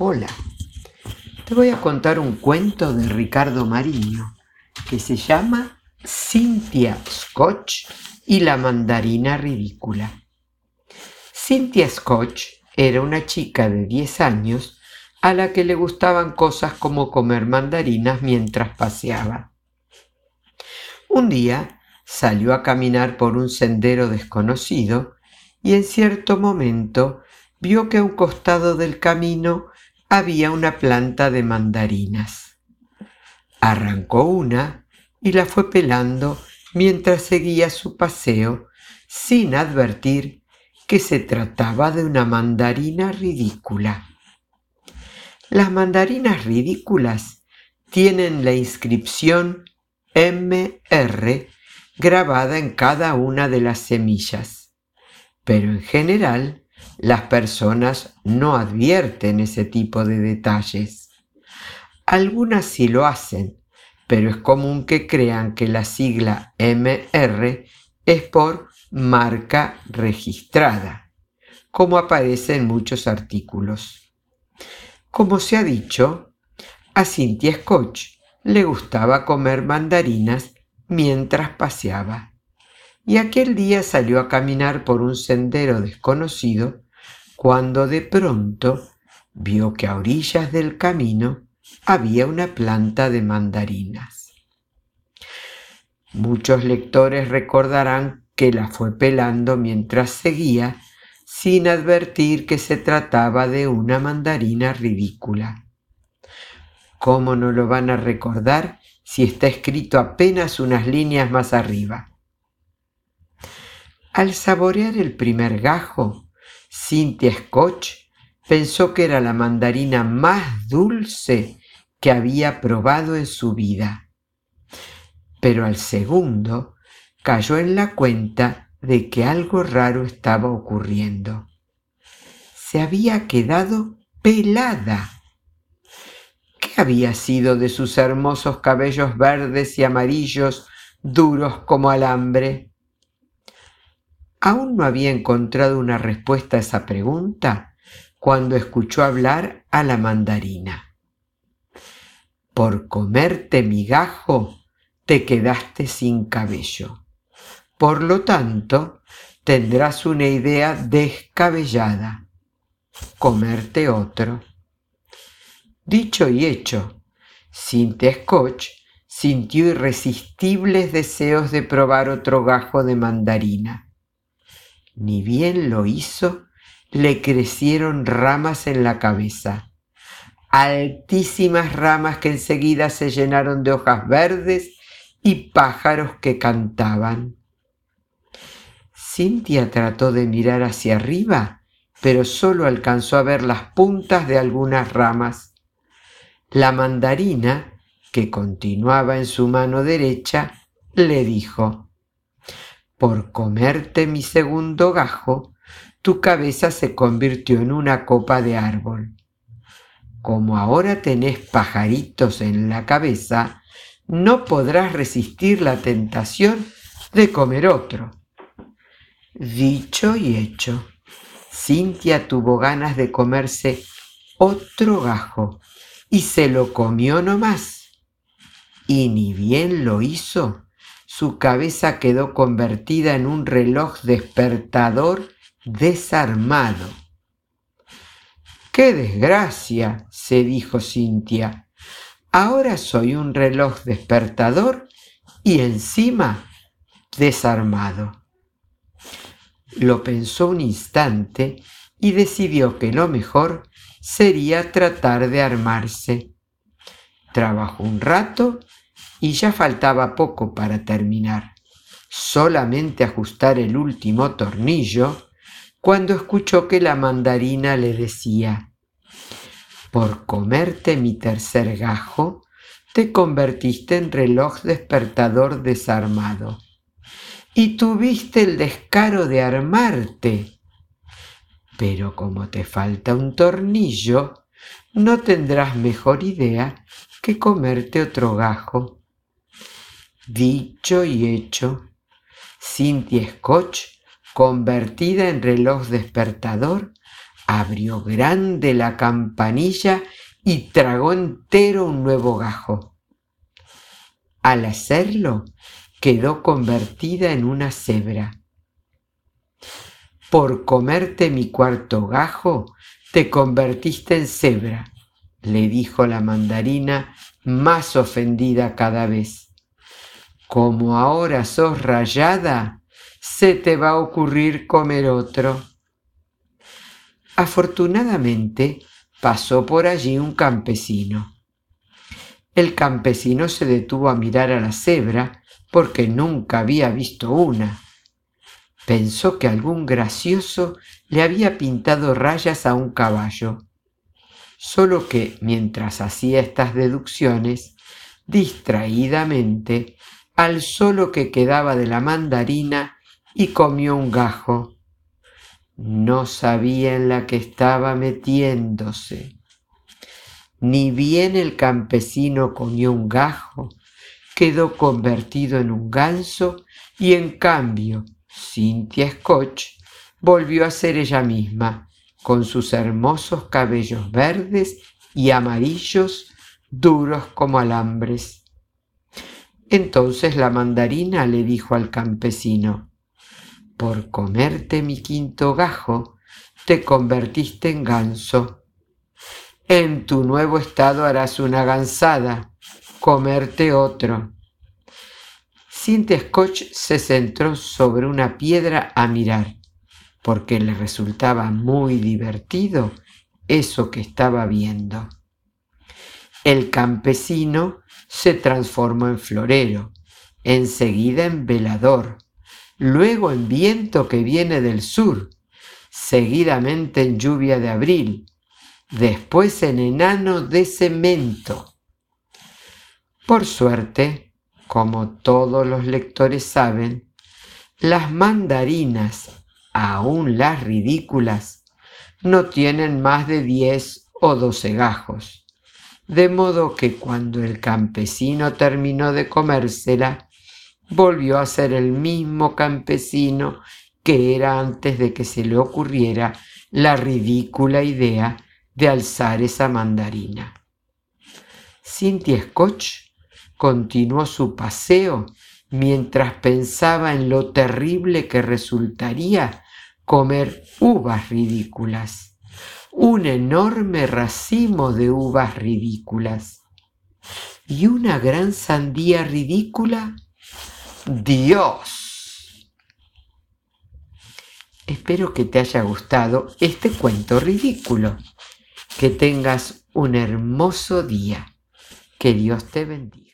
Hola, te voy a contar un cuento de Ricardo Mariño que se llama Cynthia Scotch y la mandarina ridícula. Cynthia Scotch era una chica de 10 años a la que le gustaban cosas como comer mandarinas mientras paseaba. Un día salió a caminar por un sendero desconocido y en cierto momento vio que a un costado del camino había una planta de mandarinas. Arrancó una y la fue pelando mientras seguía su paseo sin advertir que se trataba de una mandarina ridícula. Las mandarinas ridículas tienen la inscripción MR grabada en cada una de las semillas, pero en general las personas no advierten ese tipo de detalles. Algunas sí lo hacen, pero es común que crean que la sigla MR es por marca registrada, como aparece en muchos artículos. Como se ha dicho, a Cynthia Scotch le gustaba comer mandarinas mientras paseaba y aquel día salió a caminar por un sendero desconocido cuando de pronto vio que a orillas del camino había una planta de mandarinas. Muchos lectores recordarán que la fue pelando mientras seguía sin advertir que se trataba de una mandarina ridícula. ¿Cómo no lo van a recordar si está escrito apenas unas líneas más arriba? Al saborear el primer gajo, Cynthia Scotch pensó que era la mandarina más dulce que había probado en su vida. Pero al segundo cayó en la cuenta de que algo raro estaba ocurriendo. Se había quedado pelada. ¿Qué había sido de sus hermosos cabellos verdes y amarillos, duros como alambre? Aún no había encontrado una respuesta a esa pregunta cuando escuchó hablar a la mandarina. Por comerte migajo te quedaste sin cabello. Por lo tanto, tendrás una idea descabellada. Comerte otro. Dicho y hecho, Cynthia Scotch sintió irresistibles deseos de probar otro gajo de mandarina ni bien lo hizo, le crecieron ramas en la cabeza, altísimas ramas que enseguida se llenaron de hojas verdes y pájaros que cantaban. Cintia trató de mirar hacia arriba, pero solo alcanzó a ver las puntas de algunas ramas. La mandarina, que continuaba en su mano derecha, le dijo, por comerte mi segundo gajo, tu cabeza se convirtió en una copa de árbol. Como ahora tenés pajaritos en la cabeza, no podrás resistir la tentación de comer otro. Dicho y hecho, Cintia tuvo ganas de comerse otro gajo y se lo comió nomás. Y ni bien lo hizo, su cabeza quedó convertida en un reloj despertador desarmado. ¡Qué desgracia! se dijo Cintia. Ahora soy un reloj despertador y encima desarmado. Lo pensó un instante y decidió que lo mejor sería tratar de armarse. Trabajó un rato y ya faltaba poco para terminar. Solamente ajustar el último tornillo cuando escuchó que la mandarina le decía, por comerte mi tercer gajo, te convertiste en reloj despertador desarmado. Y tuviste el descaro de armarte. Pero como te falta un tornillo, no tendrás mejor idea que comerte otro gajo. Dicho y hecho, Cynthia Scotch, convertida en reloj despertador, abrió grande la campanilla y tragó entero un nuevo gajo. Al hacerlo, quedó convertida en una cebra. Por comerte mi cuarto gajo, te convertiste en cebra, le dijo la mandarina más ofendida cada vez. Como ahora sos rayada, se te va a ocurrir comer otro. Afortunadamente pasó por allí un campesino. El campesino se detuvo a mirar a la cebra porque nunca había visto una. Pensó que algún gracioso le había pintado rayas a un caballo. Solo que mientras hacía estas deducciones, distraídamente alzó lo que quedaba de la mandarina y comió un gajo no sabía en la que estaba metiéndose. Ni bien el campesino comió un gajo, quedó convertido en un ganso y en cambio Cynthia Scotch volvió a ser ella misma, con sus hermosos cabellos verdes y amarillos duros como alambres. Entonces la mandarina le dijo al campesino, por comerte mi quinto gajo, te convertiste en ganso. En tu nuevo estado harás una gansada, comerte otro. Cintia Scotch se centró sobre una piedra a mirar, porque le resultaba muy divertido eso que estaba viendo. El campesino se transformó en florero, enseguida en velador, luego en viento que viene del sur, seguidamente en lluvia de abril, después en enano de cemento. Por suerte, como todos los lectores saben, las mandarinas, aún las ridículas, no tienen más de diez o doce gajos, de modo que cuando el campesino terminó de comérsela, volvió a ser el mismo campesino que era antes de que se le ocurriera la ridícula idea de alzar esa mandarina. Cynthia Scotch continuó su paseo mientras pensaba en lo terrible que resultaría comer uvas ridículas, un enorme racimo de uvas ridículas y una gran sandía ridícula Dios. Espero que te haya gustado este cuento ridículo. Que tengas un hermoso día. Que Dios te bendiga.